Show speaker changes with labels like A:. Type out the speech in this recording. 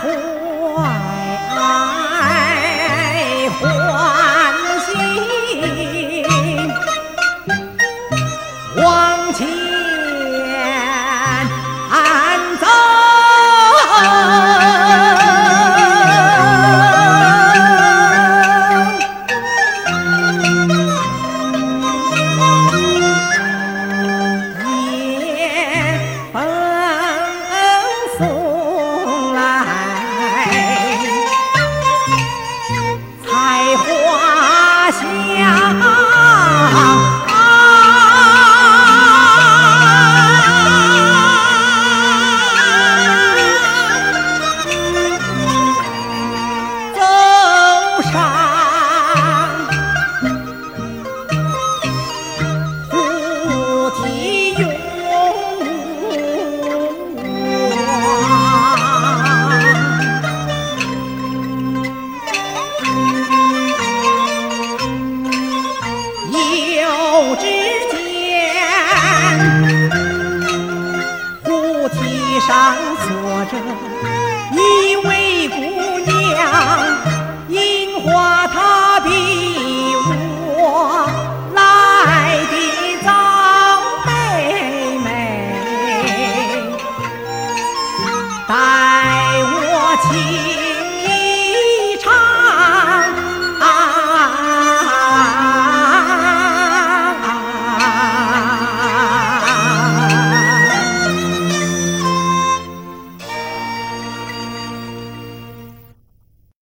A: 呼 上坐着。